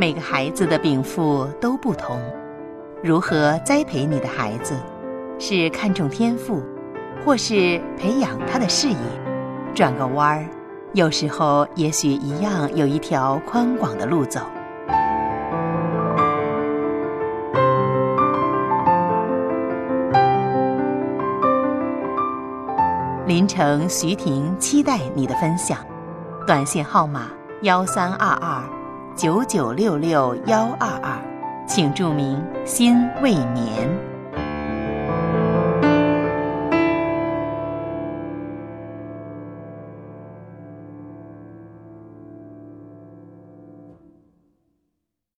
每个孩子的禀赋都不同，如何栽培你的孩子，是看重天赋，或是培养他的视野？转个弯儿，有时候也许一样有一条宽广的路走。林城徐婷期待你的分享，短信号码幺三二二九九六六幺二二，请注明“心未眠”。